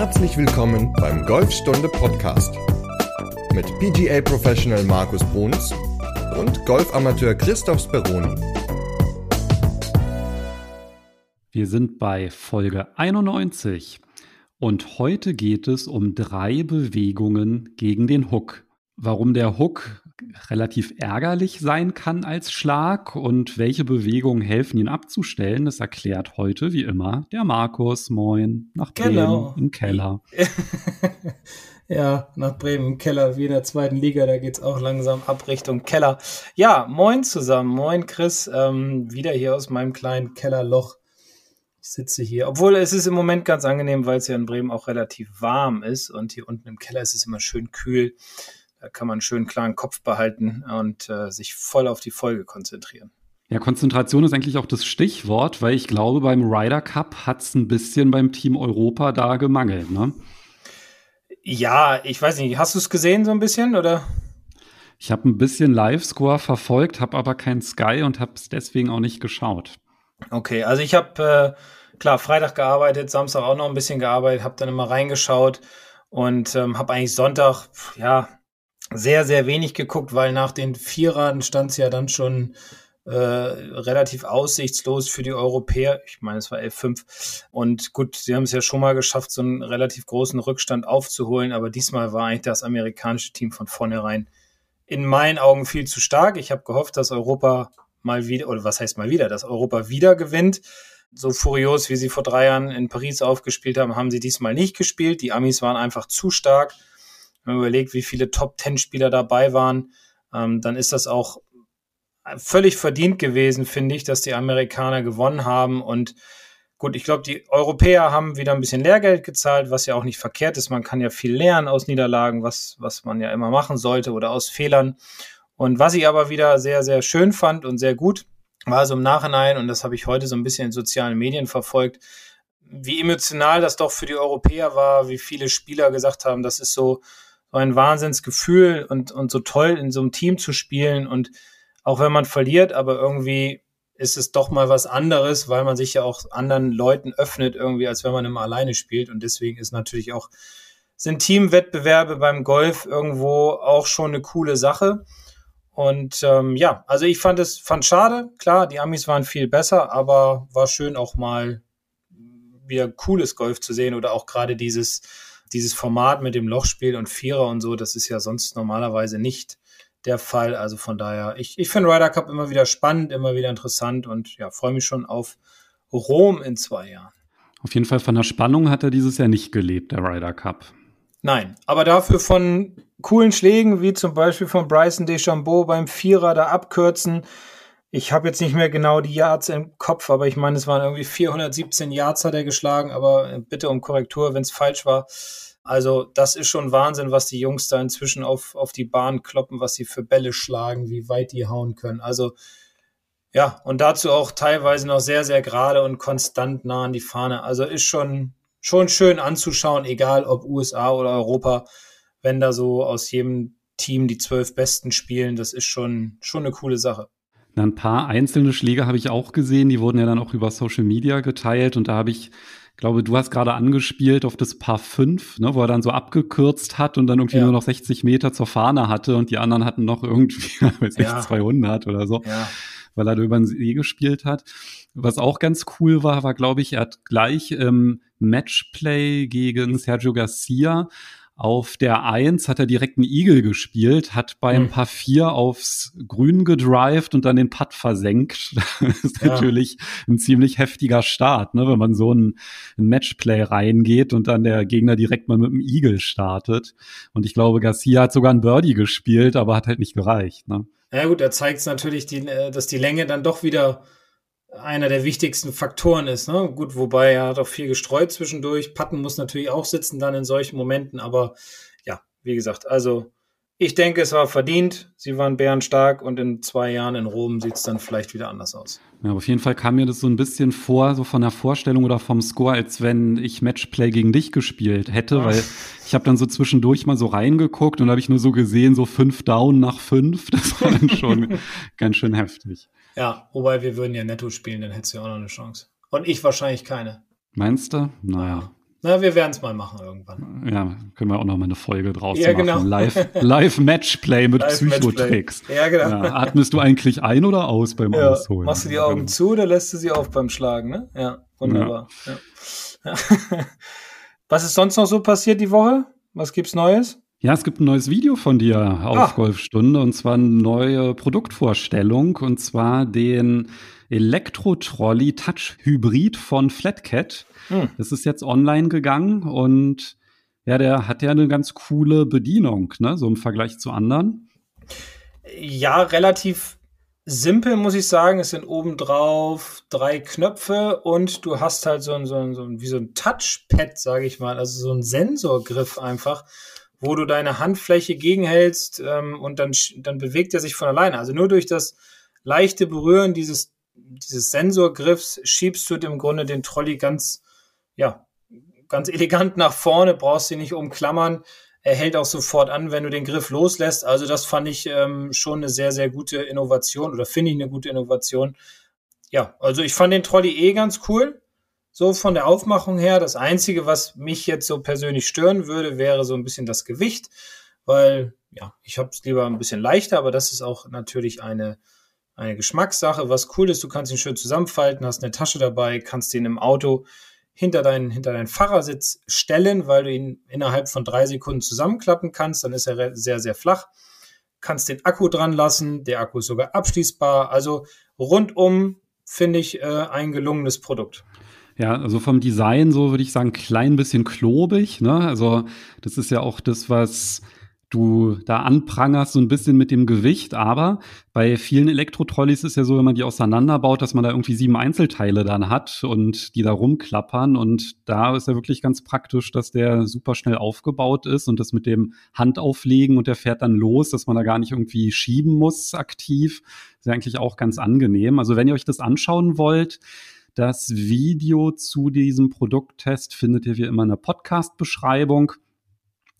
Herzlich willkommen beim Golfstunde Podcast mit PGA Professional Markus Bruns und Golfamateur Christoph Speroni. Wir sind bei Folge 91 und heute geht es um drei Bewegungen gegen den Hook. Warum der Hook relativ ärgerlich sein kann als Schlag und welche Bewegungen helfen, ihn abzustellen, das erklärt heute wie immer der Markus. Moin, nach Bremen genau. im Keller. ja, nach Bremen im Keller, wie in der zweiten Liga, da geht es auch langsam ab Richtung Keller. Ja, moin zusammen, moin Chris, ähm, wieder hier aus meinem kleinen Kellerloch. Ich sitze hier, obwohl es ist im Moment ganz angenehm, weil es ja in Bremen auch relativ warm ist und hier unten im Keller ist es immer schön kühl. Da kann man einen schönen klaren Kopf behalten und äh, sich voll auf die Folge konzentrieren. Ja, Konzentration ist eigentlich auch das Stichwort, weil ich glaube, beim Ryder Cup hat es ein bisschen beim Team Europa da gemangelt, ne? Ja, ich weiß nicht, hast du es gesehen so ein bisschen oder? Ich habe ein bisschen Live-Score verfolgt, habe aber kein Sky und habe es deswegen auch nicht geschaut. Okay, also ich habe äh, klar Freitag gearbeitet, Samstag auch noch ein bisschen gearbeitet, habe dann immer reingeschaut und ähm, habe eigentlich Sonntag, ja, sehr, sehr wenig geguckt, weil nach den Vierern stand es ja dann schon äh, relativ aussichtslos für die Europäer. Ich meine, es war 11-5. Und gut, sie haben es ja schon mal geschafft, so einen relativ großen Rückstand aufzuholen, aber diesmal war eigentlich das amerikanische Team von vornherein in meinen Augen viel zu stark. Ich habe gehofft, dass Europa mal wieder, oder was heißt mal wieder, dass Europa wieder gewinnt. So furios, wie sie vor drei Jahren in Paris aufgespielt haben, haben sie diesmal nicht gespielt. Die Amis waren einfach zu stark. Wenn man überlegt, wie viele Top-10-Spieler dabei waren, ähm, dann ist das auch völlig verdient gewesen, finde ich, dass die Amerikaner gewonnen haben. Und gut, ich glaube, die Europäer haben wieder ein bisschen Lehrgeld gezahlt, was ja auch nicht verkehrt ist. Man kann ja viel lernen aus Niederlagen, was, was man ja immer machen sollte oder aus Fehlern. Und was ich aber wieder sehr, sehr schön fand und sehr gut, war so im Nachhinein, und das habe ich heute so ein bisschen in sozialen Medien verfolgt, wie emotional das doch für die Europäer war, wie viele Spieler gesagt haben, das ist so, so ein Wahnsinnsgefühl und, und so toll in so einem Team zu spielen und auch wenn man verliert, aber irgendwie ist es doch mal was anderes, weil man sich ja auch anderen Leuten öffnet irgendwie, als wenn man immer alleine spielt und deswegen ist natürlich auch sind Teamwettbewerbe beim Golf irgendwo auch schon eine coole Sache. Und ähm, ja, also ich fand es fand schade. Klar, die Amis waren viel besser, aber war schön auch mal wieder cooles Golf zu sehen oder auch gerade dieses dieses Format mit dem Lochspiel und Vierer und so, das ist ja sonst normalerweise nicht der Fall. Also von daher, ich, ich finde Ryder Cup immer wieder spannend, immer wieder interessant und ja, freue mich schon auf Rom in zwei Jahren. Auf jeden Fall von der Spannung hat er dieses Jahr nicht gelebt, der Ryder Cup. Nein, aber dafür von coolen Schlägen, wie zum Beispiel von Bryson DeChambeau beim Vierer da abkürzen. Ich habe jetzt nicht mehr genau die Yards im Kopf, aber ich meine, es waren irgendwie 417 Yards hat er geschlagen, aber bitte um Korrektur, wenn es falsch war. Also das ist schon Wahnsinn, was die Jungs da inzwischen auf, auf die Bahn kloppen, was sie für Bälle schlagen, wie weit die hauen können. Also ja, und dazu auch teilweise noch sehr, sehr gerade und konstant nah an die Fahne. Also ist schon, schon schön anzuschauen, egal ob USA oder Europa, wenn da so aus jedem Team die zwölf Besten spielen. Das ist schon, schon eine coole Sache. Ein paar einzelne Schläge habe ich auch gesehen, die wurden ja dann auch über Social Media geteilt und da habe ich glaube, du hast gerade angespielt auf das Paar 5, ne, wo er dann so abgekürzt hat und dann irgendwie ja. nur noch 60 Meter zur Fahne hatte und die anderen hatten noch irgendwie, weiß nicht, ja. 200 oder so, ja. weil er da über den See gespielt hat. Was auch ganz cool war, war, glaube ich, er hat gleich ähm, Matchplay gegen Sergio Garcia auf der Eins hat er direkt einen Igel gespielt, hat beim mhm. Paar 4 aufs Grün gedrived und dann den Putt versenkt. Das ist ja. natürlich ein ziemlich heftiger Start, ne, wenn man so ein, ein, Matchplay reingeht und dann der Gegner direkt mal mit dem Igel startet. Und ich glaube, Garcia hat sogar ein Birdie gespielt, aber hat halt nicht gereicht. Ne? Ja gut, er zeigt natürlich, die, äh, dass die Länge dann doch wieder einer der wichtigsten Faktoren ist. Ne? Gut, wobei er hat auch viel gestreut zwischendurch. Patten muss natürlich auch sitzen dann in solchen Momenten, aber ja, wie gesagt, also ich denke, es war verdient. Sie waren bärenstark und in zwei Jahren in Rom sieht es dann vielleicht wieder anders aus. Ja, auf jeden Fall kam mir das so ein bisschen vor, so von der Vorstellung oder vom Score, als wenn ich Matchplay gegen dich gespielt hätte, Ach. weil ich habe dann so zwischendurch mal so reingeguckt und habe ich nur so gesehen, so fünf Down nach fünf. Das war dann schon ganz schön heftig. Ja, wobei wir würden ja netto spielen, dann hättest du ja auch noch eine Chance. Und ich wahrscheinlich keine. Meinst du? Naja. Na, wir werden es mal machen irgendwann. Ja, können wir auch noch mal eine Folge draus Ja, machen. genau. Live, Live Matchplay mit Live Psychotricks. Matchplay. Ja, genau. Ja, atmest du eigentlich ein oder aus beim Ja, Ausholen? machst du die Augen zu oder lässt du sie auf beim Schlagen, ne? Ja, wunderbar. Ja. Was ist sonst noch so passiert die Woche? Was gibt's Neues? Ja, es gibt ein neues Video von dir auf Ah. Golfstunde und zwar eine neue Produktvorstellung und zwar den Elektro-Trolley Touch Hybrid von Flatcat. Hm. Das ist jetzt online gegangen und ja, der hat ja eine ganz coole Bedienung, ne, so im Vergleich zu anderen. Ja, relativ simpel, muss ich sagen. Es sind obendrauf drei Knöpfe und du hast halt so ein, so ein, so ein wie so ein Touchpad, sage ich mal, also so ein Sensorgriff einfach, wo du deine Handfläche gegenhältst ähm, und dann, dann bewegt er sich von alleine. Also nur durch das leichte Berühren dieses, dieses Sensorgriffs schiebst du im Grunde den Trolley ganz, ja, ganz elegant nach vorne, brauchst ihn nicht umklammern. Er hält auch sofort an, wenn du den Griff loslässt. Also das fand ich ähm, schon eine sehr, sehr gute Innovation oder finde ich eine gute Innovation. Ja, also ich fand den Trolley eh ganz cool. So von der Aufmachung her. Das Einzige, was mich jetzt so persönlich stören würde, wäre so ein bisschen das Gewicht, weil ja, ich habe es lieber ein bisschen leichter, aber das ist auch natürlich eine, eine Geschmackssache. Was cool ist, du kannst ihn schön zusammenfalten, hast eine Tasche dabei, kannst den im Auto hinter deinen, hinter deinen Fahrersitz stellen, weil du ihn innerhalb von drei Sekunden zusammenklappen kannst. Dann ist er sehr, sehr flach. Kannst den Akku dran lassen. Der Akku ist sogar abschließbar. Also rundum finde ich äh, ein gelungenes Produkt. Ja, also vom Design so würde ich sagen, klein bisschen klobig, ne? Also das ist ja auch das, was du da anprangerst, so ein bisschen mit dem Gewicht, aber bei vielen Elektro-Trolleys ist ja so, wenn man die auseinanderbaut, dass man da irgendwie sieben Einzelteile dann hat und die da rumklappern und da ist ja wirklich ganz praktisch, dass der super schnell aufgebaut ist und das mit dem Handauflegen und der fährt dann los, dass man da gar nicht irgendwie schieben muss aktiv, ist ja eigentlich auch ganz angenehm. Also wenn ihr euch das anschauen wollt, das Video zu diesem Produkttest findet ihr wie immer in der Podcast-Beschreibung.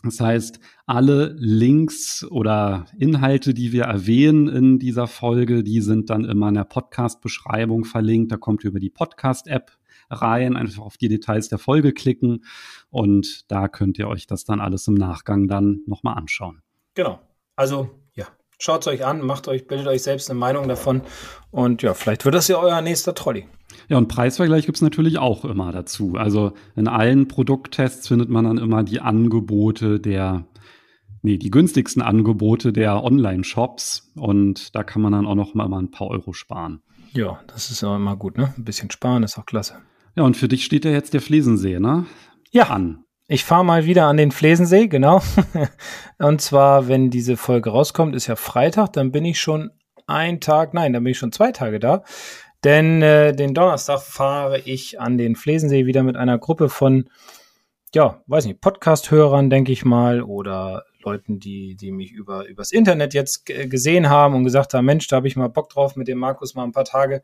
Das heißt, alle Links oder Inhalte, die wir erwähnen in dieser Folge, die sind dann immer in der Podcast-Beschreibung verlinkt. Da kommt ihr über die Podcast-App rein, einfach auf die Details der Folge klicken und da könnt ihr euch das dann alles im Nachgang dann nochmal anschauen. Genau. Also, schaut es euch an, macht euch, bildet euch selbst eine Meinung davon und ja, vielleicht wird das ja euer nächster Trolley. Ja, und Preisvergleich gibt's natürlich auch immer dazu. Also in allen Produkttests findet man dann immer die Angebote der, nee, die günstigsten Angebote der Online-Shops und da kann man dann auch noch mal ein paar Euro sparen. Ja, das ist auch immer gut, ne? Ein bisschen sparen ist auch klasse. Ja, und für dich steht ja jetzt der Flesensee, ne? Ja, An. Ich fahre mal wieder an den Flesensee, genau. und zwar, wenn diese Folge rauskommt, ist ja Freitag, dann bin ich schon ein Tag, nein, dann bin ich schon zwei Tage da. Denn äh, den Donnerstag fahre ich an den Flesensee wieder mit einer Gruppe von, ja, weiß nicht, Podcast-Hörern, denke ich mal, oder Leuten, die, die mich über übers Internet jetzt g- gesehen haben und gesagt haben, Mensch, da habe ich mal Bock drauf, mit dem Markus mal ein paar Tage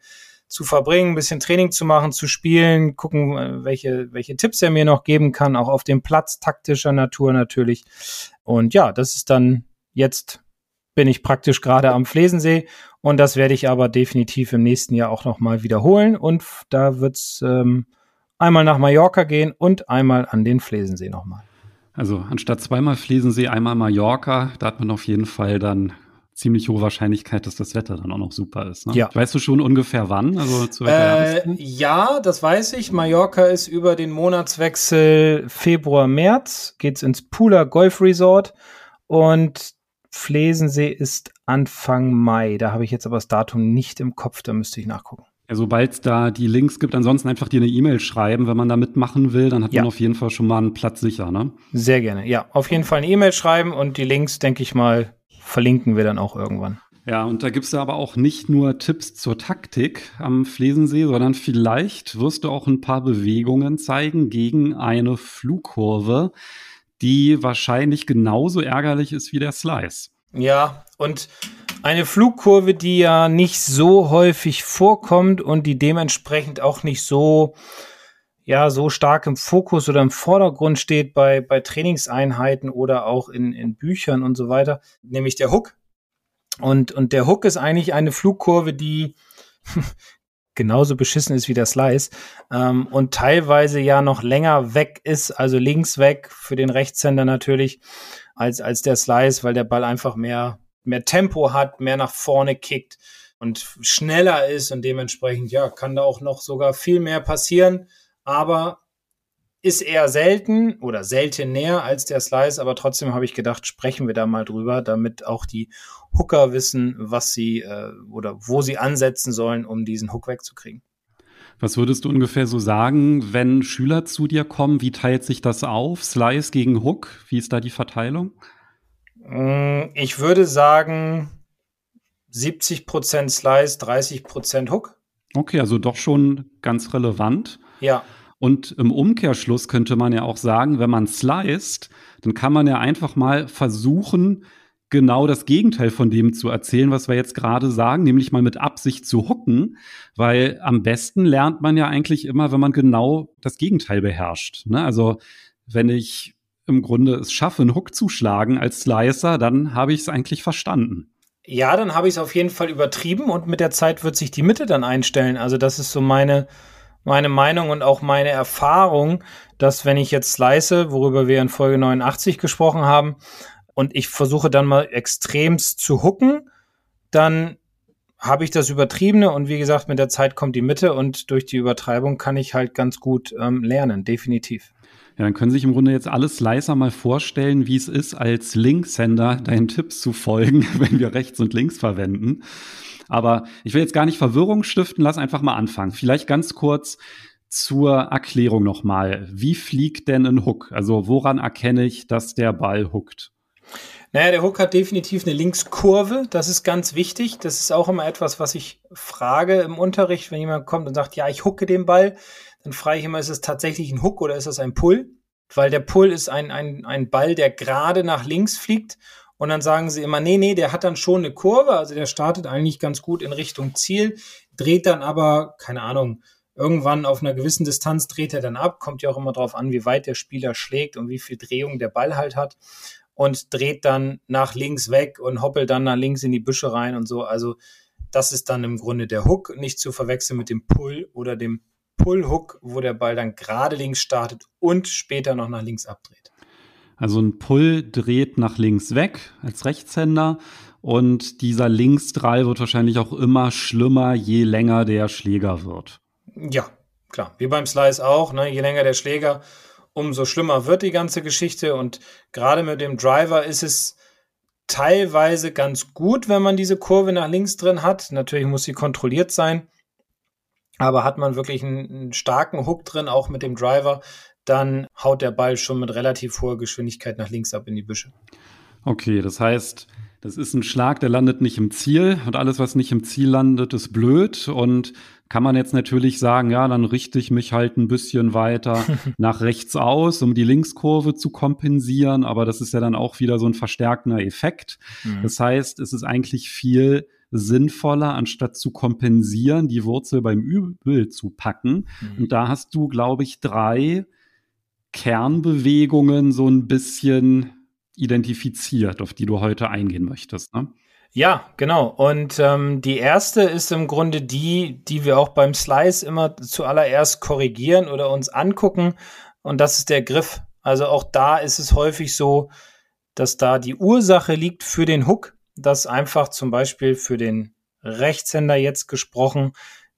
zu verbringen, ein bisschen Training zu machen, zu spielen, gucken, äh, welche, welche Tipps er mir noch geben kann, auch auf dem Platz taktischer Natur natürlich. Und ja, das ist dann jetzt bin ich praktisch gerade am Flesensee und das werde ich aber definitiv im nächsten Jahr auch nochmal wiederholen und da wird's ähm, einmal nach Mallorca gehen und einmal an den Flesensee nochmal. Also anstatt zweimal Flesensee, einmal Mallorca, da hat man auf jeden Fall dann ziemlich hohe Wahrscheinlichkeit, dass das Wetter dann auch noch super ist. Ne? Ja. Weißt du schon ungefähr wann? Also zu Äh, ja, das weiß ich. Mallorca ist über den Monatswechsel Februar, März, geht's ins Pooler Golf Resort und Flesensee ist Anfang Mai. Da habe ich jetzt aber das Datum nicht im Kopf, da müsste ich nachgucken. Ja, sobald es da die Links gibt, ansonsten einfach dir eine E-Mail schreiben, wenn man da mitmachen will, dann hat Ja. man auf jeden Fall schon mal einen Platz sicher, ne? Sehr gerne. Ja, auf jeden Fall eine E-Mail schreiben und die Links, denke ich mal, verlinken wir dann auch irgendwann. Ja, und da gibt's ja aber auch nicht nur Tipps zur Taktik am Flesensee, sondern vielleicht wirst du auch ein paar Bewegungen zeigen gegen eine Flugkurve, die wahrscheinlich genauso ärgerlich ist wie der Slice. Ja, und eine Flugkurve, die ja nicht so häufig vorkommt und die dementsprechend auch nicht so, ja, so stark im Fokus oder im Vordergrund steht bei, bei Trainingseinheiten oder auch in, in Büchern und so weiter, nämlich der Hook. Und, und der Hook ist eigentlich eine Flugkurve, die, genauso beschissen ist wie der Slice ähm, und teilweise ja noch länger weg ist, also links weg für den Rechtshänder natürlich, als, als der Slice, weil der Ball einfach mehr, mehr Tempo hat, mehr nach vorne kickt und schneller ist und dementsprechend, ja, kann da auch noch sogar viel mehr passieren, aber ist eher selten oder seltener als der Slice, aber trotzdem habe ich gedacht, sprechen wir da mal drüber, damit auch die Hooker wissen, was sie äh, oder wo sie ansetzen sollen, um diesen Hook wegzukriegen. Was würdest du ungefähr so sagen, wenn Schüler zu dir kommen? Wie teilt sich das auf? Slice gegen Hook? Wie ist da die Verteilung? Mm, ich würde sagen 70% Slice, 30% Hook. Okay, also doch schon ganz relevant. Ja. Und im Umkehrschluss könnte man ja auch sagen, wenn man sliced, dann kann man ja einfach mal versuchen, genau das Gegenteil von dem zu erzählen, was wir jetzt gerade sagen, nämlich mal mit Absicht zu hucken, weil am besten lernt man ja eigentlich immer, wenn man genau das Gegenteil beherrscht. Ne? Also wenn ich im Grunde es schaffe, einen Hook zu schlagen als Slicer, dann habe ich es eigentlich verstanden. Ja, dann habe ich es auf jeden Fall übertrieben und mit der Zeit wird sich die Mitte dann einstellen. Also das ist so meine, meine Meinung und auch meine Erfahrung, dass wenn ich jetzt slice, worüber wir in Folge 89 gesprochen haben, und ich versuche dann mal extremst zu hooken, dann habe ich das Übertriebene und wie gesagt, mit der Zeit kommt die Mitte und durch die Übertreibung kann ich halt ganz gut ähm, lernen, definitiv. Ja, dann können sich im Grunde jetzt alle Slicer mal vorstellen, wie es ist, als Linksender deinen Tipps zu folgen, wenn wir rechts und links verwenden. Aber ich will jetzt gar nicht Verwirrung stiften, lass einfach mal anfangen. Vielleicht ganz kurz zur Erklärung nochmal. Wie fliegt denn ein Hook? Also woran erkenne ich, dass der Ball hookt? Naja, der Hook hat definitiv eine Linkskurve. Das ist ganz wichtig. Das ist auch immer etwas, was ich frage im Unterricht, wenn jemand kommt und sagt, ja, ich hucke den Ball. Dann frage ich immer, ist es tatsächlich ein Hook oder ist das ein Pull? Weil der Pull ist ein, ein, ein Ball, der gerade nach links fliegt. Und dann sagen sie immer, nee, nee, der hat dann schon eine Kurve. Also der startet eigentlich ganz gut in Richtung Ziel, dreht dann aber, keine Ahnung, irgendwann auf einer gewissen Distanz dreht er dann ab. Kommt ja auch immer darauf an, wie weit der Spieler schlägt und wie viel Drehung der Ball halt hat und dreht dann nach links weg und hoppelt dann nach links in die Büsche rein und so. Also das ist dann im Grunde der Hook, nicht zu verwechseln mit dem Pull oder dem Pull-Hook, wo der Ball dann gerade links startet und später noch nach links abdreht. Also ein Pull dreht nach links weg als Rechtshänder und dieser Linksdrall wird wahrscheinlich auch immer schlimmer, je länger der Schläger wird. Ja, klar. Wie beim Slice auch. Ne? Je länger der Schläger, umso schlimmer wird die ganze Geschichte. Und gerade mit dem Driver ist es teilweise ganz gut, wenn man diese Kurve nach links drin hat. Natürlich muss sie kontrolliert sein. Aber hat man wirklich einen, einen starken Hook drin, auch mit dem Driver, dann haut der Ball schon mit relativ hoher Geschwindigkeit nach links ab in die Büsche. Okay, das heißt, das ist ein Schlag, der landet nicht im Ziel und alles, was nicht im Ziel landet, ist blöd und kann man jetzt natürlich sagen, ja, dann richte ich mich halt ein bisschen weiter nach rechts aus, um die Linkskurve zu kompensieren, aber das ist ja dann auch wieder so ein verstärkender Effekt. Mhm. Das heißt, es ist eigentlich viel sinnvoller, anstatt zu kompensieren, die Wurzel beim Übel zu packen. Mhm. Und da hast du, glaube ich, drei Kernbewegungen so ein bisschen identifiziert, auf die du heute eingehen möchtest. Ne? Ja, genau. Und ähm, die erste ist im Grunde die, die wir auch beim Slice immer zuallererst korrigieren oder uns angucken. Und das ist der Griff. Also auch da ist es häufig so, dass da die Ursache liegt für den Hook, dass einfach zum Beispiel für den Rechtshänder jetzt gesprochen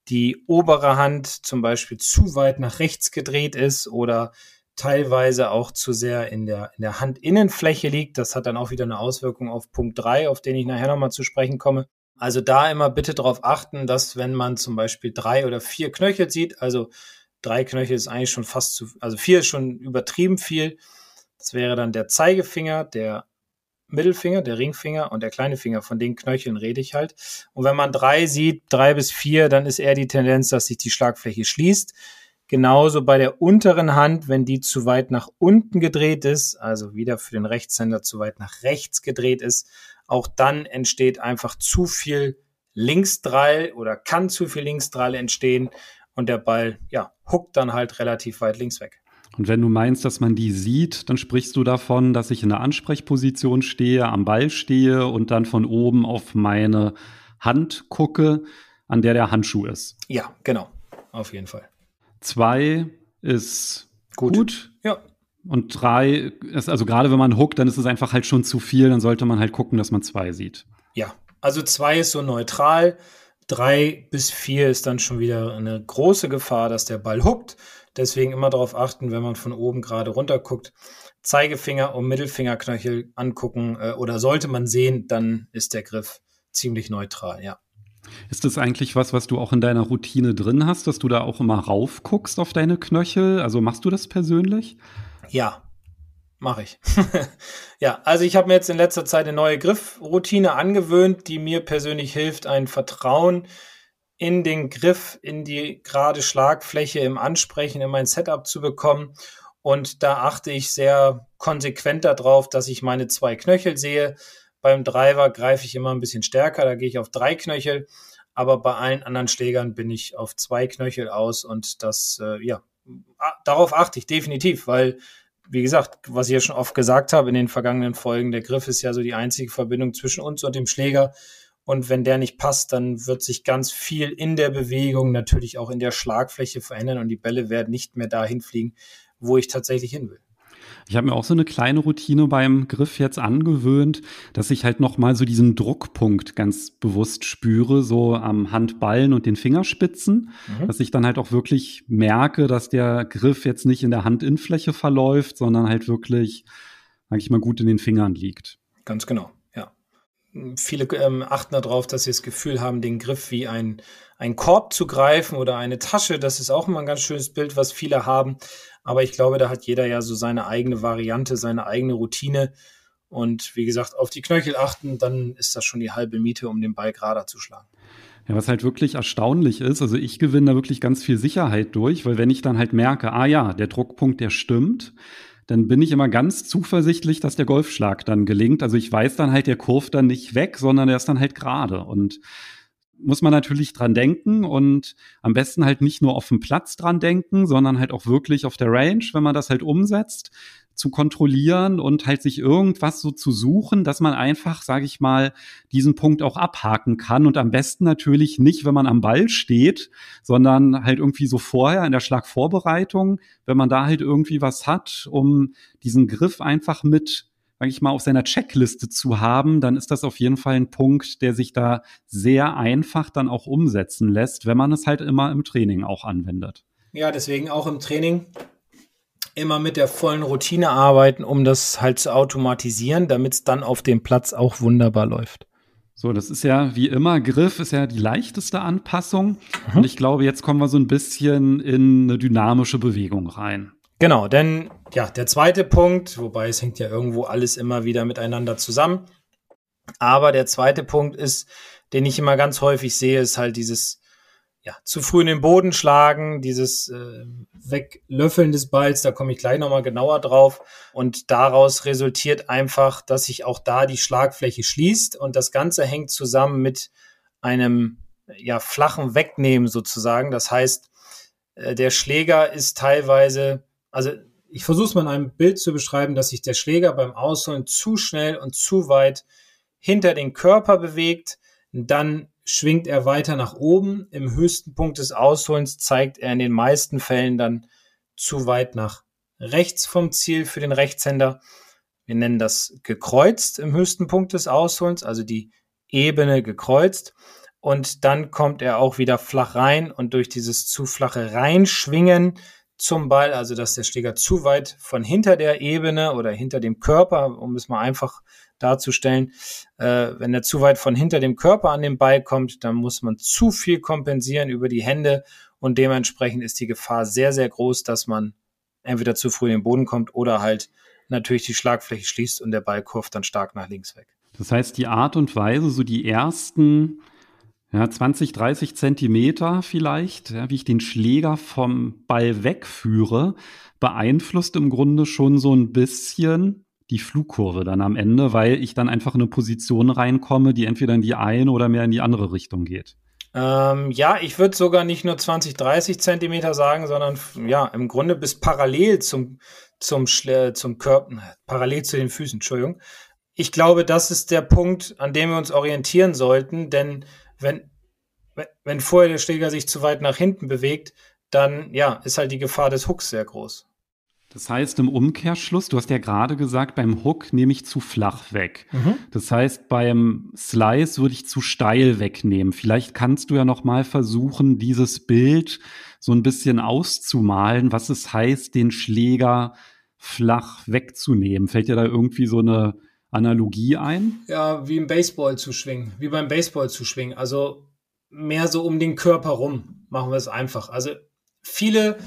die obere Hand zum Beispiel zu weit nach rechts gedreht ist oder teilweise auch zu sehr in der, in der Handinnenfläche liegt. Das hat dann auch wieder eine Auswirkung auf Punkt drei, auf den ich nachher nochmal zu sprechen komme. Also da immer bitte darauf achten, dass wenn man zum Beispiel drei oder vier Knöchel sieht, also drei Knöchel ist eigentlich schon fast zu, also vier ist schon übertrieben viel. Das wäre dann der Zeigefinger, der Mittelfinger, der Ringfinger und der kleine Finger. Von den Knöcheln rede ich halt. Und wenn man drei sieht, drei bis vier, dann ist eher die Tendenz, dass sich die Schlagfläche schließt. Genauso bei der unteren Hand, wenn die zu weit nach unten gedreht ist, also wieder für den Rechtshänder zu weit nach rechts gedreht ist, auch dann entsteht einfach zu viel Linksdrall oder kann zu viel Linksdrall entstehen und der Ball, ja, huckt dann halt relativ weit links weg. Und wenn du meinst, dass man die sieht, dann sprichst du davon, dass ich in der Ansprechposition stehe, am Ball stehe und dann von oben auf meine Hand gucke an der der Handschuh ist. Ja, genau. Auf jeden Fall. Zwei ist gut. gut. Ja. Und drei ist, also gerade wenn man hookt, dann ist es einfach halt schon zu viel. Dann sollte man halt gucken, dass man zwei sieht. Ja, also zwei ist so neutral. Drei bis vier ist dann schon wieder eine große Gefahr, dass der Ball huckt. Deswegen immer darauf achten, wenn man von oben gerade runter guckt. Zeigefinger und Mittelfingerknöchel angucken äh, oder sollte man sehen, dann ist der Griff ziemlich neutral, ja. Ist das eigentlich was, was du auch in deiner Routine drin hast, dass du da auch immer raufguckst auf deine Knöchel? Also machst du das persönlich? Ja, mache ich. ja, also ich habe mir jetzt in letzter Zeit eine neue Griffroutine angewöhnt, die mir persönlich hilft, ein Vertrauen in den Griff, in die gerade Schlagfläche im Ansprechen, in mein Setup zu bekommen. Und da achte ich sehr konsequent darauf, dass ich meine zwei Knöchel sehe, beim Driver greife ich immer ein bisschen stärker, da gehe ich auf drei Knöchel, aber bei allen anderen Schlägern bin ich auf zwei Knöchel aus und das, äh, ja, darauf achte ich definitiv, weil, wie gesagt, was ich ja schon oft gesagt habe in den vergangenen Folgen, der Griff ist ja so die einzige Verbindung zwischen uns und dem Schläger. Und wenn der nicht passt, dann wird sich ganz viel in der Bewegung, natürlich auch in der Schlagfläche verändern und die Bälle werden nicht mehr dahin fliegen, wo ich tatsächlich hin will. Ich habe mir auch so eine kleine Routine beim Griff jetzt angewöhnt, dass ich halt nochmal so diesen Druckpunkt ganz bewusst spüre, so am Handballen und den Fingerspitzen, mhm. dass ich dann halt auch wirklich merke, dass der Griff jetzt nicht in der Handinnenfläche verläuft, sondern halt wirklich, sag ich mal, gut in den Fingern liegt. Ganz genau. Viele ähm, achten darauf, dass sie das Gefühl haben, den Griff wie ein, ein Korb zu greifen oder eine Tasche. Das ist auch immer ein ganz schönes Bild, was viele haben. Aber ich glaube, da hat jeder ja so seine eigene Variante, seine eigene Routine. Und wie gesagt, auf die Knöchel achten, dann ist das schon die halbe Miete, um den Ball gerader zu schlagen. Ja, was halt wirklich erstaunlich ist, also ich gewinne da wirklich ganz viel Sicherheit durch, weil wenn ich dann halt merke, ah ja, der Druckpunkt, der stimmt, dann bin ich immer ganz zuversichtlich, dass der Golfschlag dann gelingt. Also ich weiß dann halt, der kurft dann nicht weg, sondern der ist dann halt gerade. Und muss man natürlich dran denken und am besten halt nicht nur auf dem Platz dran denken, sondern halt auch wirklich auf der Range, wenn man das halt umsetzt, zu kontrollieren und halt sich irgendwas so zu suchen, dass man einfach, sage ich mal, diesen Punkt auch abhaken kann und am besten natürlich nicht, wenn man am Ball steht, sondern halt irgendwie so vorher in der Schlagvorbereitung, wenn man da halt irgendwie was hat, um diesen Griff einfach mit sage ich mal, auf seiner Checkliste zu haben, dann ist das auf jeden Fall ein Punkt, der sich da sehr einfach dann auch umsetzen lässt, wenn man es halt immer im Training auch anwendet. Ja, deswegen auch im Training immer mit der vollen Routine arbeiten, um das halt zu automatisieren, damit es dann auf dem Platz auch wunderbar läuft. So, das ist ja wie immer, Griff ist ja die leichteste Anpassung. Mhm. Und ich glaube, jetzt kommen wir so ein bisschen in eine dynamische Bewegung rein. Genau, denn ja, der zweite Punkt, wobei es hängt ja irgendwo alles immer wieder miteinander zusammen. Aber der zweite Punkt ist, den ich immer ganz häufig sehe, ist halt dieses ja, zu früh in den Boden schlagen, dieses äh, Weglöffeln des Balls, da komme ich gleich nochmal genauer drauf. Und daraus resultiert einfach, dass sich auch da die Schlagfläche schließt und das Ganze hängt zusammen mit einem ja, flachen Wegnehmen sozusagen. Das heißt, äh, der Schläger ist teilweise also ich versuche es mal in einem Bild zu beschreiben, dass sich der Schläger beim Ausholen zu schnell und zu weit hinter den Körper bewegt. Dann schwingt er weiter nach oben. Im höchsten Punkt des Ausholens zeigt er in den meisten Fällen dann zu weit nach rechts vom Ziel für den Rechtshänder. Wir nennen das gekreuzt im höchsten Punkt des Ausholens, also die Ebene gekreuzt. Und dann kommt er auch wieder flach rein und durch dieses zu flache Reinschwingen zum Ball, also dass der Schläger zu weit von hinter der Ebene oder hinter dem Körper, um es mal einfach darzustellen, äh, wenn er zu weit von hinter dem Körper an den Ball kommt, dann muss man zu viel kompensieren über die Hände und dementsprechend ist die Gefahr sehr, sehr groß, dass man entweder zu früh in den Boden kommt oder halt natürlich die Schlagfläche schließt und der Ball kurft dann stark nach links weg. Das heißt, die Art und Weise, so die ersten ja, 20, 30 Zentimeter vielleicht, ja, wie ich den Schläger vom Ball wegführe, beeinflusst im Grunde schon so ein bisschen die Flugkurve dann am Ende, weil ich dann einfach in eine Position reinkomme, die entweder in die eine oder mehr in die andere Richtung geht. Ähm, ja, ich würde sogar nicht nur 20, 30 Zentimeter sagen, sondern ja, im Grunde bis parallel zum, zum, zum Körper, parallel zu den Füßen, Entschuldigung. Ich glaube, das ist der Punkt, an dem wir uns orientieren sollten, denn wenn, wenn vorher der Schläger sich zu weit nach hinten bewegt, dann ja, ist halt die Gefahr des Hooks sehr groß. Das heißt im Umkehrschluss, du hast ja gerade gesagt, beim Hook nehme ich zu flach weg. Mhm. Das heißt, beim Slice würde ich zu steil wegnehmen. Vielleicht kannst du ja noch mal versuchen, dieses Bild so ein bisschen auszumalen, was es heißt, den Schläger flach wegzunehmen. Fällt dir da irgendwie so eine Analogie ein? Ja, wie im Baseball zu schwingen, wie beim Baseball zu schwingen. Also mehr so um den Körper rum. Machen wir es einfach. Also viele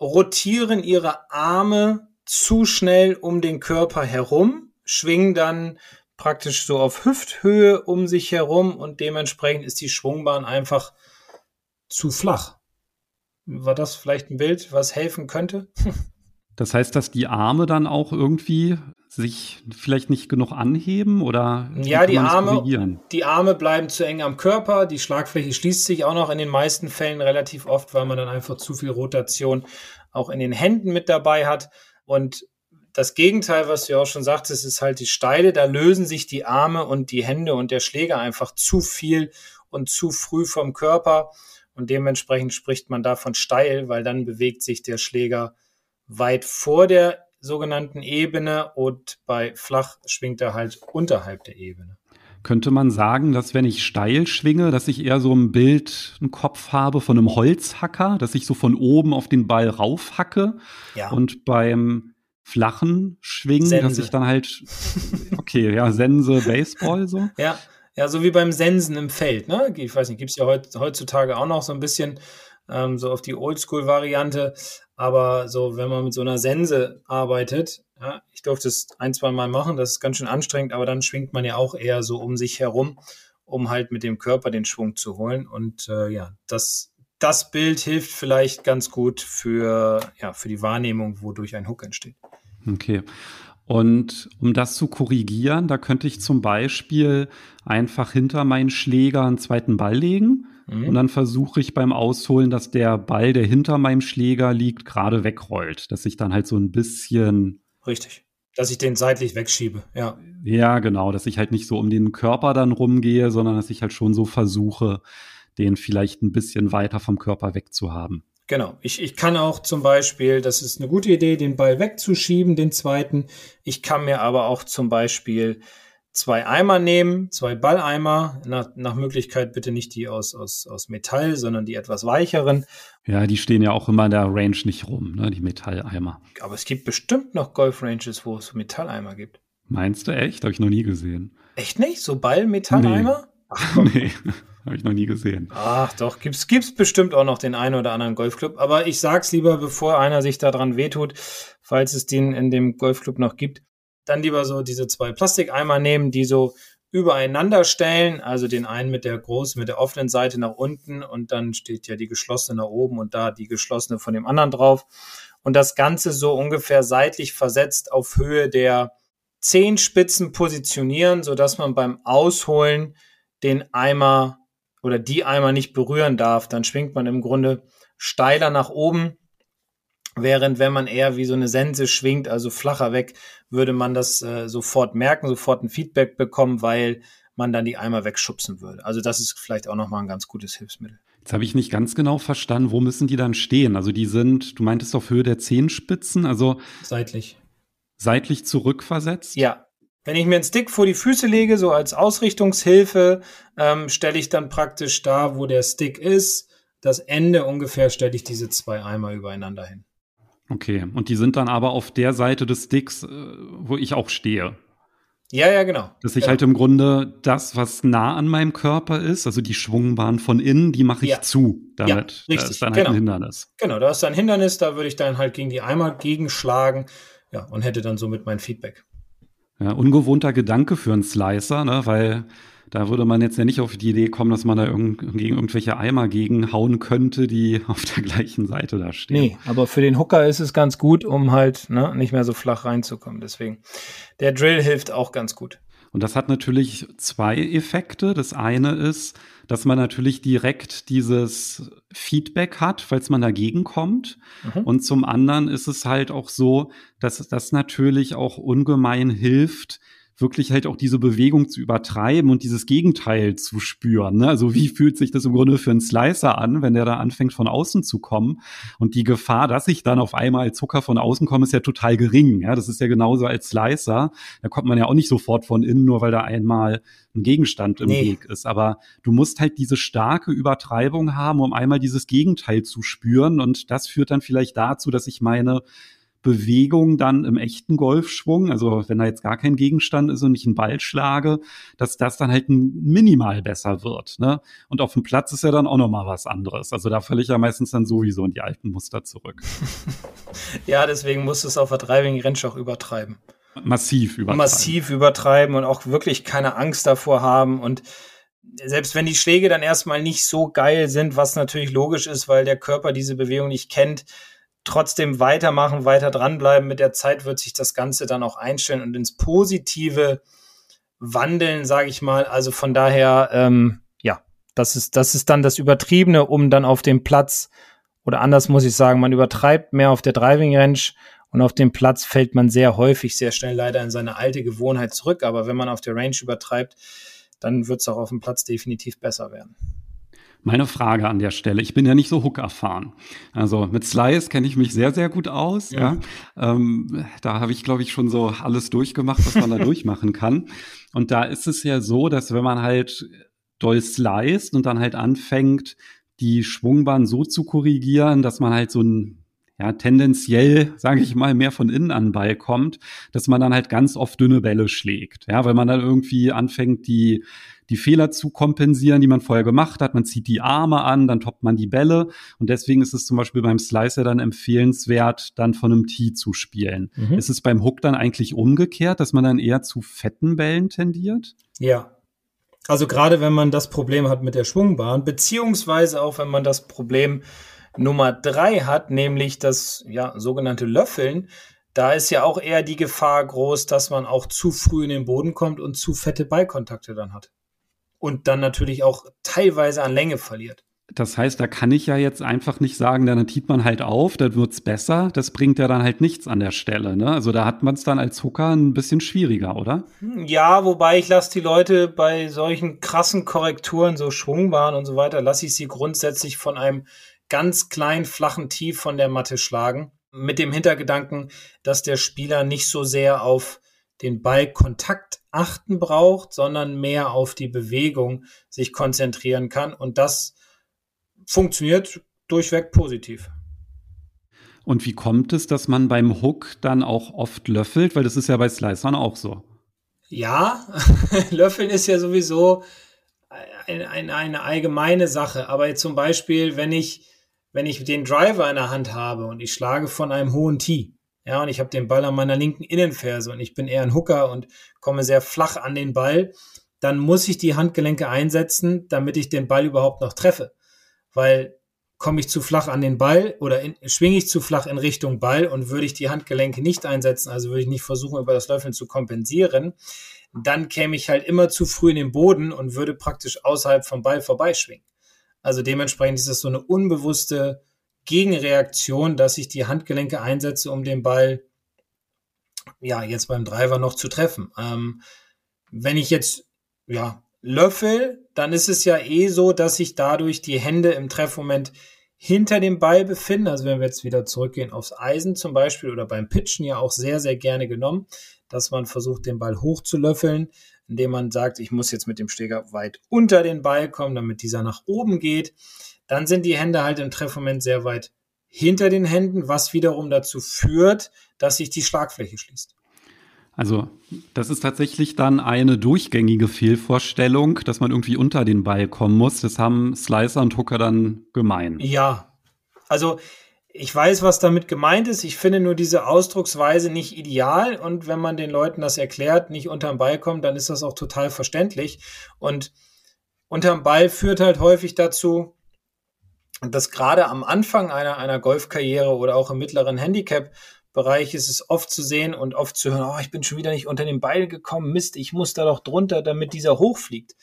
rotieren ihre Arme zu schnell um den Körper herum, schwingen dann praktisch so auf Hüfthöhe um sich herum und dementsprechend ist die Schwungbahn einfach zu flach. War das vielleicht ein Bild, was helfen könnte? Das heißt, dass die Arme dann auch irgendwie sich vielleicht nicht genug anheben oder ja, die Arme, die Arme bleiben zu eng am Körper, die Schlagfläche schließt sich auch noch in den meisten Fällen relativ oft, weil man dann einfach zu viel Rotation auch in den Händen mit dabei hat und das Gegenteil, was du auch schon sagtest, ist halt die Steile. Da lösen sich die Arme und die Hände und der Schläger einfach zu viel und zu früh vom Körper. Und dementsprechend spricht man davon steil, weil dann bewegt sich der Schläger weit vor der sogenannten Ebene und bei flach schwingt er halt unterhalb der Ebene. Könnte man sagen, dass wenn ich steil schwinge, dass ich eher so ein Bild im Kopf habe von einem Holzhacker, dass ich so von oben auf den Ball raufhacke ja. und beim flachen Schwingen, Sense. dass ich dann halt, okay, ja, Sense, Baseball so. Ja, ja, so wie beim Sensen im Feld, ne? Ich weiß nicht, gibt es ja heutzutage auch noch so ein bisschen ähm, so auf die Oldschool-Variante. Aber so, wenn man mit so einer Sense arbeitet, ja, ich durfte es ein, zwei Mal machen, das ist ganz schön anstrengend, aber dann schwingt man ja auch eher so um sich herum, um halt mit dem Körper den Schwung zu holen. Und äh, ja, das, das Bild hilft vielleicht ganz gut für, ja, für die Wahrnehmung, wodurch ein Hook entsteht. Okay. Und um das zu korrigieren, da könnte ich zum Beispiel einfach hinter meinen Schläger einen zweiten Ball legen Mhm. Und dann versuche ich beim Ausholen, dass der Ball, der hinter meinem Schläger liegt, gerade wegrollt. Dass ich dann halt so ein bisschen. Richtig. Dass ich den seitlich wegschiebe, ja. Ja, genau. Dass ich halt nicht so um den Körper dann rumgehe, sondern dass ich halt schon so versuche, den vielleicht ein bisschen weiter vom Körper wegzuhaben. Genau. Ich, ich kann auch zum Beispiel, das ist eine gute Idee, den Ball wegzuschieben, den zweiten. Ich kann mir aber auch zum Beispiel zwei Eimer nehmen, zwei Balleimer, nach, nach Möglichkeit bitte nicht die aus, aus, aus Metall, sondern die etwas weicheren. Ja, die stehen ja auch immer in der Range nicht rum, ne, die Metalleimer. Aber es gibt bestimmt noch Golf-Ranges, wo es Metalleimer gibt. Meinst du echt? Habe ich noch nie gesehen. Echt nicht? So Ball-Metalleimer? Nee. Ach, nee. Habe ich noch nie gesehen. Ach doch, gibt's, gibt's bestimmt auch noch den einen oder anderen Golfclub. Aber ich sag's lieber, bevor einer sich daran wehtut, falls es den in dem Golfclub noch gibt dann lieber so diese zwei Plastikeimer nehmen, die so übereinander stellen, also den einen mit der großen, mit der offenen Seite nach unten und dann steht ja die geschlossene nach oben und da die geschlossene von dem anderen drauf. Und das Ganze so ungefähr seitlich versetzt auf Höhe der Zehenspitzen positionieren, sodass man beim Ausholen den Eimer oder die Eimer nicht berühren darf. Dann schwingt man im Grunde steiler nach oben Während wenn man eher wie so eine Sense schwingt, also flacher weg, würde man das äh, sofort merken, sofort ein Feedback bekommen, weil man dann die Eimer wegschubsen würde. Also das ist vielleicht auch nochmal ein ganz gutes Hilfsmittel. Jetzt habe ich nicht ganz genau verstanden, wo müssen die dann stehen? Also die sind, du meintest auf Höhe der Zehenspitzen, also seitlich. Seitlich zurückversetzt? Ja. Wenn ich mir einen Stick vor die Füße lege, so als Ausrichtungshilfe, ähm, stelle ich dann praktisch da, wo der Stick ist, das Ende ungefähr stelle ich diese zwei Eimer übereinander hin. Okay, und die sind dann aber auf der Seite des Sticks, äh, wo ich auch stehe. Ja, ja, genau. Dass ich genau. halt im Grunde das, was nah an meinem Körper ist, also die Schwungbahn von innen, die mache ich ja. zu. Damit. Ja, richtig. Das ist dann halt genau. ein Hindernis. Genau, da ist ein Hindernis, da würde ich dann halt gegen die Eimer gegenschlagen, ja, und hätte dann somit mein Feedback. Ja, ungewohnter Gedanke für einen Slicer, ne, weil da würde man jetzt ja nicht auf die Idee kommen, dass man da irg gegen irgendwelche Eimer gegenhauen könnte, die auf der gleichen Seite da stehen. Nee, aber für den Hooker ist es ganz gut, um halt ne, nicht mehr so flach reinzukommen. Deswegen, der Drill hilft auch ganz gut. Und das hat natürlich zwei Effekte. Das eine ist, dass man natürlich direkt dieses Feedback hat, falls man dagegen kommt. Mhm. Und zum anderen ist es halt auch so, dass das natürlich auch ungemein hilft, wirklich halt auch diese Bewegung zu übertreiben und dieses Gegenteil zu spüren. Ne? Also wie fühlt sich das im Grunde für einen Slicer an, wenn der da anfängt von außen zu kommen? Und die Gefahr, dass ich dann auf einmal Zucker von außen komme, ist ja total gering. Ja, das ist ja genauso als Slicer. Da kommt man ja auch nicht sofort von innen, nur weil da einmal ein Gegenstand im nee. Weg ist. Aber du musst halt diese starke Übertreibung haben, um einmal dieses Gegenteil zu spüren. Und das führt dann vielleicht dazu, dass ich meine Bewegung dann im echten Golfschwung, also wenn da jetzt gar kein Gegenstand ist und ich einen Ball schlage, dass das dann halt minimal besser wird. Ne? Und auf dem Platz ist ja dann auch nochmal was anderes. Also da falle ich ja meistens dann sowieso in die alten Muster zurück. ja, deswegen musst du es auf der Driving Range auch übertreiben. Massiv übertreiben. Massiv übertreiben und auch wirklich keine Angst davor haben und selbst wenn die Schläge dann erstmal nicht so geil sind, was natürlich logisch ist, weil der Körper diese Bewegung nicht kennt, trotzdem weitermachen, weiter dranbleiben. Mit der Zeit wird sich das Ganze dann auch einstellen und ins Positive wandeln, sage ich mal. Also von daher, ähm, ja, das ist, das ist dann das Übertriebene, um dann auf dem Platz, oder anders muss ich sagen, man übertreibt mehr auf der Driving Range und auf dem Platz fällt man sehr häufig, sehr schnell leider in seine alte Gewohnheit zurück. Aber wenn man auf der Range übertreibt, dann wird es auch auf dem Platz definitiv besser werden. Meine Frage an der Stelle, ich bin ja nicht so hook erfahren. Also mit Slice kenne ich mich sehr, sehr gut aus. Ja. ja. Ähm, da habe ich, glaube ich, schon so alles durchgemacht, was man da durchmachen kann. Und da ist es ja so, dass wenn man halt doll sliced und dann halt anfängt, die Schwungbahn so zu korrigieren, dass man halt so ein ja, tendenziell, sage ich mal, mehr von innen an Ball kommt, dass man dann halt ganz oft dünne Bälle schlägt. Ja, weil man dann irgendwie anfängt, die die Fehler zu kompensieren, die man vorher gemacht hat. Man zieht die Arme an, dann toppt man die Bälle. Und deswegen ist es zum Beispiel beim Slicer dann empfehlenswert, dann von einem Tee zu spielen. Mhm. Ist es beim Hook dann eigentlich umgekehrt, dass man dann eher zu fetten Bällen tendiert? Ja. Also gerade wenn man das Problem hat mit der Schwungbahn, beziehungsweise auch wenn man das Problem Nummer drei hat, nämlich das ja, sogenannte Löffeln, da ist ja auch eher die Gefahr groß, dass man auch zu früh in den Boden kommt und zu fette Ballkontakte dann hat und dann natürlich auch teilweise an Länge verliert. Das heißt, da kann ich ja jetzt einfach nicht sagen, dann tiet man halt auf, dann wird's besser. Das bringt ja dann halt nichts an der Stelle. Ne? Also da hat man es dann als Hooker ein bisschen schwieriger, oder? Hm, ja, wobei ich lasse die Leute bei solchen krassen Korrekturen, so Schwungbahn und so weiter, lasse ich sie grundsätzlich von einem ganz kleinen, flachen Tief von der Matte schlagen. Mit dem Hintergedanken, dass der Spieler nicht so sehr auf den Ballkontakt achten braucht, sondern mehr auf die Bewegung sich konzentrieren kann. Und das funktioniert durchweg positiv. Und wie kommt es, dass man beim Hook dann auch oft löffelt? Weil das ist ja bei Slicern auch so. Ja, Löffeln ist ja sowieso ein, ein, eine allgemeine Sache. Aber jetzt zum Beispiel, wenn ich, wenn ich den Driver in der Hand habe und ich schlage von einem hohen Tee, ja, und ich habe den Ball an meiner linken Innenferse und ich bin eher ein Hooker und komme sehr flach an den Ball, dann muss ich die Handgelenke einsetzen, damit ich den Ball überhaupt noch treffe. Weil komme ich zu flach an den Ball oder schwinge ich zu flach in Richtung Ball und würde ich die Handgelenke nicht einsetzen, also würde ich nicht versuchen, über das Löffeln zu kompensieren, dann käme ich halt immer zu früh in den Boden und würde praktisch außerhalb vom Ball vorbeischwingen. Also dementsprechend ist das so eine unbewusste Gegenreaktion, dass ich die Handgelenke einsetze, um den Ball ja jetzt beim Driver noch zu treffen. Ähm, wenn ich jetzt ja löffel, dann ist es ja eh so, dass sich dadurch die Hände im Treffmoment hinter dem Ball befinden. Also wenn wir jetzt wieder zurückgehen aufs Eisen zum Beispiel oder beim Pitchen ja auch sehr, sehr gerne genommen, dass man versucht, den Ball hoch zu löffeln, indem man sagt, ich muss jetzt mit dem Schläger weit unter den Ball kommen, damit dieser nach oben geht dann sind die Hände halt im Treffmoment sehr weit hinter den Händen, was wiederum dazu führt, dass sich die Schlagfläche schließt. Also, das ist tatsächlich dann eine durchgängige Fehlvorstellung, dass man irgendwie unter den Ball kommen muss. Das haben Slicer und Hooker dann gemein. Ja. Also, ich weiß, was damit gemeint ist. Ich finde nur diese Ausdrucksweise nicht ideal. Und wenn man den Leuten das erklärt, nicht unterm Ball kommt, dann ist das auch total verständlich. Und unterm Ball führt halt häufig dazu, dass gerade am Anfang einer, einer Golfkarriere oder auch im mittleren Handicap-Bereich ist es oft zu sehen und oft zu hören, oh, ich bin schon wieder nicht unter den Beil gekommen, Mist, ich muss da doch drunter, damit dieser hochfliegt.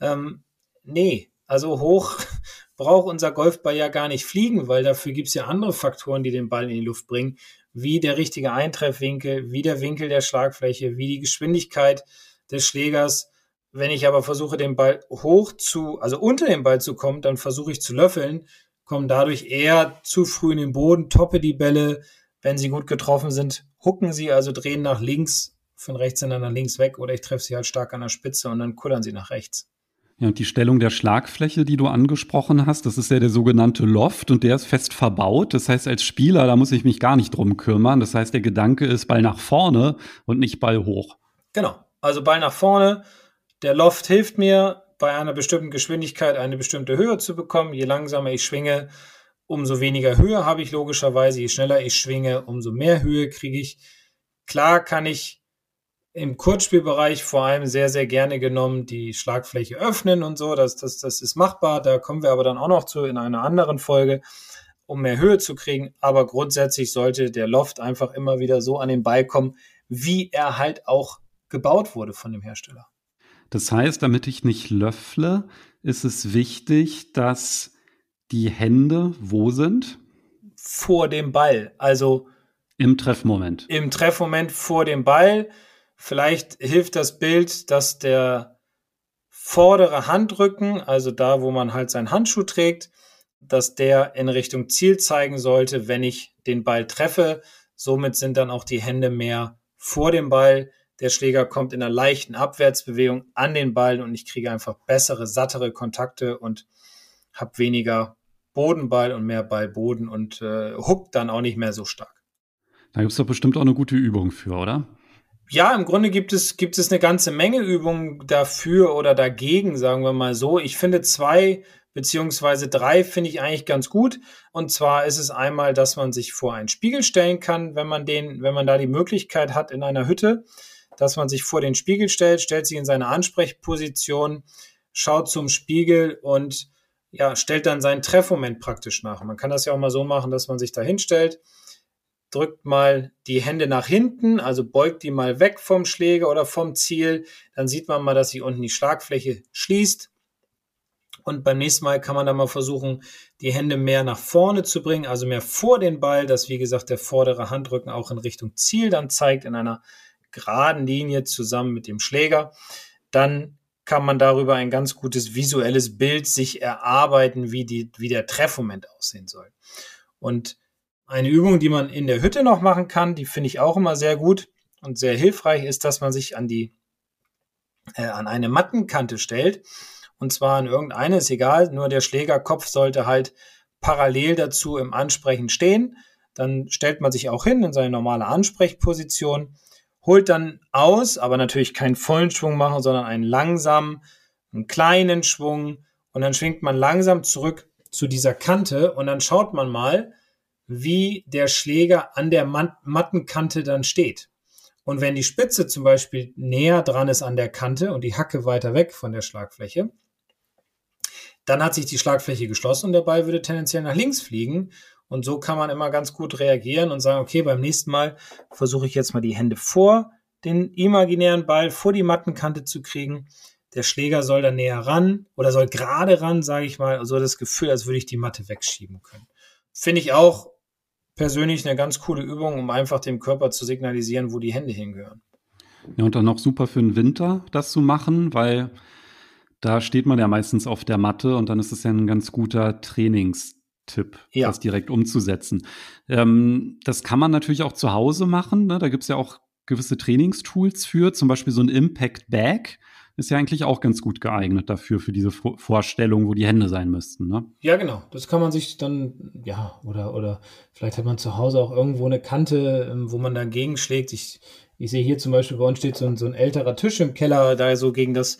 Ähm, nee, also hoch braucht unser Golfball ja gar nicht fliegen, weil dafür gibt's ja andere Faktoren, die den Ball in die Luft bringen. wie der richtige Eintreffwinkel, wie der Winkel der Schlagfläche, wie die Geschwindigkeit des Schlägers. Wenn ich aber versuche, den Ball hoch zu, also unter den Ball zu kommen, dann versuche ich zu löffeln, komme dadurch eher zu früh in den Boden, toppe die Bälle. Wenn sie gut getroffen sind, hucken sie, also drehen nach links, von rechts dann nach links weg oder ich treffe sie halt stark an der Spitze und dann kullern sie nach rechts. Ja, und die Stellung der Schlagfläche, die du angesprochen hast, das ist ja der sogenannte Loft und der ist fest verbaut. Das heißt, als Spieler, da muss ich mich gar nicht drum kümmern. Das heißt, der Gedanke ist Ball nach vorne und nicht Ball hoch. Genau. Also Ball nach vorne. Der Loft hilft mir, bei einer bestimmten Geschwindigkeit eine bestimmte Höhe zu bekommen. Je langsamer ich schwinge, umso weniger Höhe habe ich logischerweise. Je schneller ich schwinge, umso mehr Höhe kriege ich. Klar kann ich im Kurzspielbereich vor allem sehr, sehr gerne genommen die Schlagfläche öffnen und so. Das, das, das ist machbar. Da kommen wir aber dann auch noch zu in einer anderen Folge, um mehr Höhe zu kriegen. Aber grundsätzlich sollte der Loft einfach immer wieder so an den Ball kommen, wie er halt auch gebaut wurde von dem Hersteller. Das heißt, damit ich nicht löffle, ist es wichtig, dass die Hände wo sind? Vor dem Ball. Also im Treffmoment. Im Treffmoment vor dem Ball Vielleicht hilft das Bild, dass der vordere Handrücken, also da, wo man halt seinen Handschuh trägt, dass der in Richtung Ziel zeigen sollte, wenn ich den Ball treffe. Somit sind dann auch die Hände mehr vor dem Ball. Der Schläger kommt in einer leichten Abwärtsbewegung an den Ball und ich kriege einfach bessere, sattere Kontakte und habe weniger Bodenball und mehr Ballboden und äh, huckt dann auch nicht mehr so stark. Da gibt es doch bestimmt auch eine gute Übung für, oder? Ja, im Grunde gibt es, gibt es eine ganze Menge Übungen dafür oder dagegen, sagen wir mal so. Ich finde zwei beziehungsweise drei finde ich eigentlich ganz gut. Und zwar ist es einmal, dass man sich vor einen Spiegel stellen kann, wenn man den, wenn man da die Möglichkeit hat in einer Hütte, dass man sich vor den Spiegel stellt, stellt sich in seine Ansprechposition, schaut zum Spiegel und ja, stellt dann seinen Treffmoment praktisch nach. Man kann das ja auch mal so machen, dass man sich da hinstellt, drückt mal die Hände nach hinten, also beugt die mal weg vom Schläger oder vom Ziel. Dann sieht man mal, dass sich unten die Schlagfläche schließt. Und beim nächsten Mal kann man dann mal versuchen, die Hände mehr nach vorne zu bringen, also mehr vor den Ball, dass wie gesagt der vordere Handrücken auch in Richtung Ziel dann zeigt, in einer geraden Linie zusammen mit dem Schläger. Dann kann man darüber ein ganz gutes visuelles Bild sich erarbeiten, wie, die, wie der Treffmoment aussehen soll. Und eine Übung, die man in der Hütte noch machen kann, die finde ich auch immer sehr gut und sehr hilfreich, ist, dass man sich an die äh, an eine Mattenkante stellt. Und zwar an irgendeine, ist egal, nur der Schlägerkopf sollte halt parallel dazu im Ansprechen stehen. Dann stellt man sich auch hin in seine normale Ansprechposition, holt dann aus, aber natürlich keinen vollen Schwung machen, sondern einen langsamen, einen kleinen Schwung. Und dann schwingt man langsam zurück zu dieser Kante und dann schaut man mal, wie der Schläger an der Mattenkante dann steht. Und wenn die Spitze zum Beispiel näher dran ist an der Kante und die Hacke weiter weg von der Schlagfläche, dann hat sich die Schlagfläche geschlossen und der Ball würde tendenziell nach links fliegen. Und so kann man immer ganz gut reagieren und sagen, okay, beim nächsten Mal versuche ich jetzt mal die Hände vor den imaginären Ball, vor die Mattenkante zu kriegen. Der Schläger soll dann näher ran oder soll gerade ran, sage ich mal, so das Gefühl, als würde ich die Matte wegschieben können. Finde ich auch persönlich eine ganz coole Übung, um einfach dem Körper zu signalisieren, wo die Hände hingehören. Ja, und dann noch super für den Winter, das zu machen, weil da steht man ja meistens auf der Matte und dann ist es ja ein ganz guter Trainingstipp, ja. das direkt umzusetzen. Ähm, das kann man natürlich auch zu Hause machen. Ne? Da gibt es ja auch gewisse Trainingstools für, zum Beispiel so ein Impact Bag ist ja eigentlich auch ganz gut geeignet dafür, für diese Vorstellung, wo die Hände sein müssten. Ne? Ja, genau. Das kann man sich dann, ja, oder, oder vielleicht hat man zu Hause auch irgendwo eine Kante, ähm, wo man dagegen schlägt. Ich, ich sehe hier zum Beispiel, bei uns steht so ein, so ein älterer Tisch im Keller, da so gegen das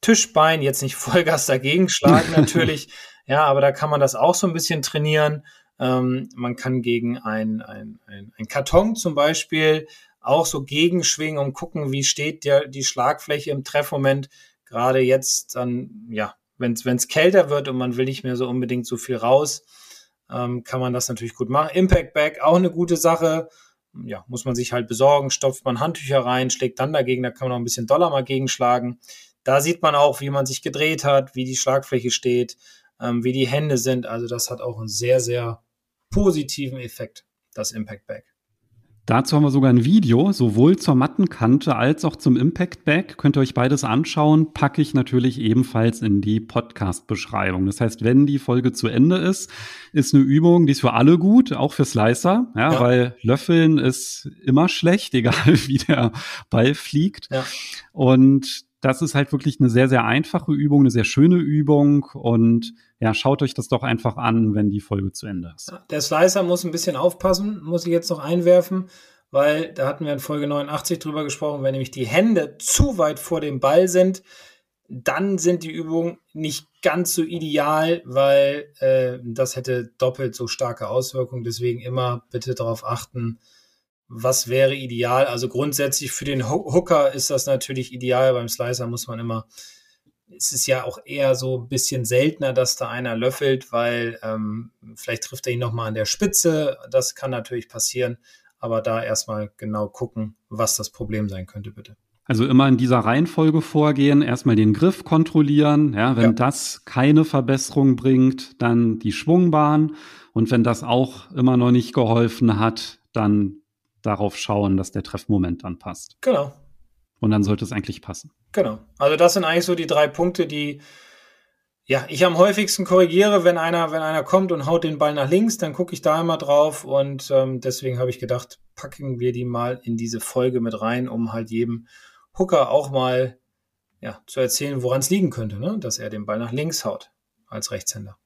Tischbein, jetzt nicht Vollgas dagegen schlagen natürlich. Ja, aber da kann man das auch so ein bisschen trainieren. Ähm, man kann gegen ein, ein, ein, ein Karton zum Beispiel auch so gegenschwingen und gucken, wie steht der, die Schlagfläche im Treffmoment. Gerade jetzt dann, ja, wenn es kälter wird und man will nicht mehr so unbedingt so viel raus, ähm, kann man das natürlich gut machen. Impact Bag, auch eine gute Sache. Ja, muss man sich halt besorgen, stopft man Handtücher rein, schlägt dann dagegen, da kann man auch ein bisschen Dollar mal gegenschlagen. Da sieht man auch, wie man sich gedreht hat, wie die Schlagfläche steht, ähm, wie die Hände sind. Also das hat auch einen sehr, sehr positiven Effekt, das Impact Bag. Dazu haben wir sogar ein Video, sowohl zur Mattenkante als auch zum Impact Bag. Könnt ihr euch beides anschauen, packe ich natürlich ebenfalls in die Podcast-Beschreibung. Das heißt, wenn die Folge zu Ende ist, ist eine Übung, die ist für alle gut, auch für Slicer, ja, ja. weil Löffeln ist immer schlecht, egal wie der Ball fliegt. Ja. Und das ist halt wirklich eine sehr, sehr einfache Übung, eine sehr schöne Übung und ja, schaut euch das doch einfach an, wenn die Folge zu Ende ist. Der Slicer muss ein bisschen aufpassen, muss ich jetzt noch einwerfen, weil da hatten wir in Folge 89 drüber gesprochen, wenn nämlich die Hände zu weit vor dem Ball sind, dann sind die Übungen nicht ganz so ideal, weil äh, das hätte doppelt so starke Auswirkungen. Deswegen immer bitte darauf achten, was wäre ideal? Also grundsätzlich für den Hooker ist das natürlich ideal. Beim Slicer muss man immer, es ist ja auch eher so ein bisschen seltener, dass da einer löffelt, weil ähm, vielleicht trifft er ihn nochmal an der Spitze. Das kann natürlich passieren. Aber da erstmal genau gucken, was das Problem sein könnte, bitte. Also immer in dieser Reihenfolge vorgehen, erstmal den Griff kontrollieren. Ja, wenn ja. das keine Verbesserung bringt, dann die Schwungbahn. Und wenn das auch immer noch nicht geholfen hat, dann darauf schauen, dass der Treffmoment dann passt. Genau. Und dann sollte es eigentlich passen. Genau. Also das sind eigentlich so die drei Punkte, die ja, ich am häufigsten korrigiere, wenn einer, wenn einer kommt und haut den Ball nach links, dann gucke ich da immer drauf und ähm, deswegen habe ich gedacht, packen wir die mal in diese Folge mit rein, um halt jedem Hooker auch mal ja, zu erzählen, woran es liegen könnte, ne? dass er den Ball nach links haut als Rechtshänder.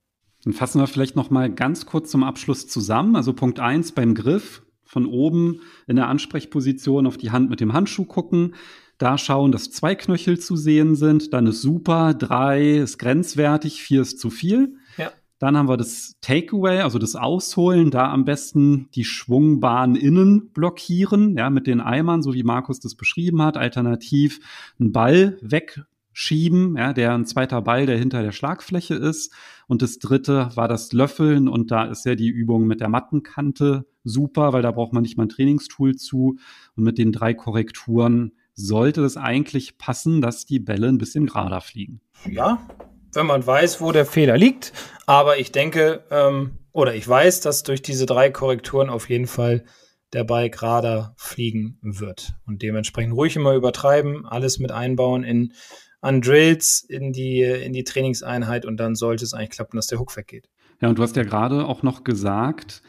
Dann fassen wir vielleicht noch mal ganz kurz zum Abschluss zusammen. Also Punkt eins beim Griff von oben in der Ansprechposition auf die Hand mit dem Handschuh gucken. Da schauen, dass zwei Knöchel zu sehen sind. Dann ist super. Drei ist grenzwertig. Vier ist zu viel. Ja. Dann haben wir das Takeaway, also das Ausholen. Da am besten die Schwungbahn innen blockieren, ja, mit den Eimern, so wie Markus das beschrieben hat. Alternativ einen Ball wegschieben, ja, der ein zweiter Ball, der hinter der Schlagfläche ist. Und das dritte war das Löffeln. Und da ist ja die Übung mit der Mattenkante super, weil da braucht man nicht mal ein Trainingstool zu. Und mit den drei Korrekturen sollte es eigentlich passen, dass die Bälle ein bisschen gerader fliegen. Ja, wenn man weiß, wo der Fehler liegt. Aber ich denke, ähm, oder ich weiß, dass durch diese drei Korrekturen auf jeden Fall der Ball gerader fliegen wird. Und dementsprechend ruhig immer übertreiben, alles mit einbauen in an Drills in die, in die Trainingseinheit und dann sollte es eigentlich klappen, dass der Hook weggeht. Ja, und du hast ja gerade auch noch gesagt,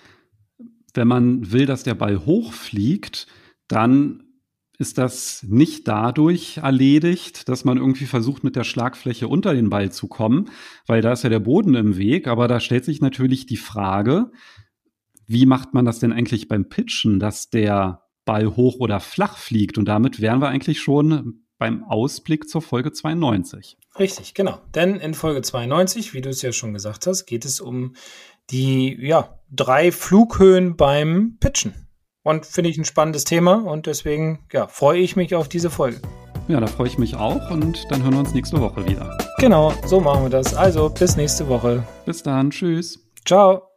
wenn man will, dass der Ball hochfliegt, dann ist das nicht dadurch erledigt, dass man irgendwie versucht, mit der Schlagfläche unter den Ball zu kommen, weil da ist ja der Boden im Weg. Aber da stellt sich natürlich die Frage, wie macht man das denn eigentlich beim Pitchen, dass der Ball hoch oder flach fliegt? Und damit wären wir eigentlich schon beim Ausblick zur Folge 92. Richtig, genau. Denn in Folge 92, wie du es ja schon gesagt hast, geht es um die ja, drei Flughöhen beim Pitchen. Und finde ich ein spannendes Thema und deswegen ja, freue ich mich auf diese Folge. Ja, da freue ich mich auch und dann hören wir uns nächste Woche wieder. Genau, so machen wir das. Also bis nächste Woche. Bis dann, tschüss. Ciao.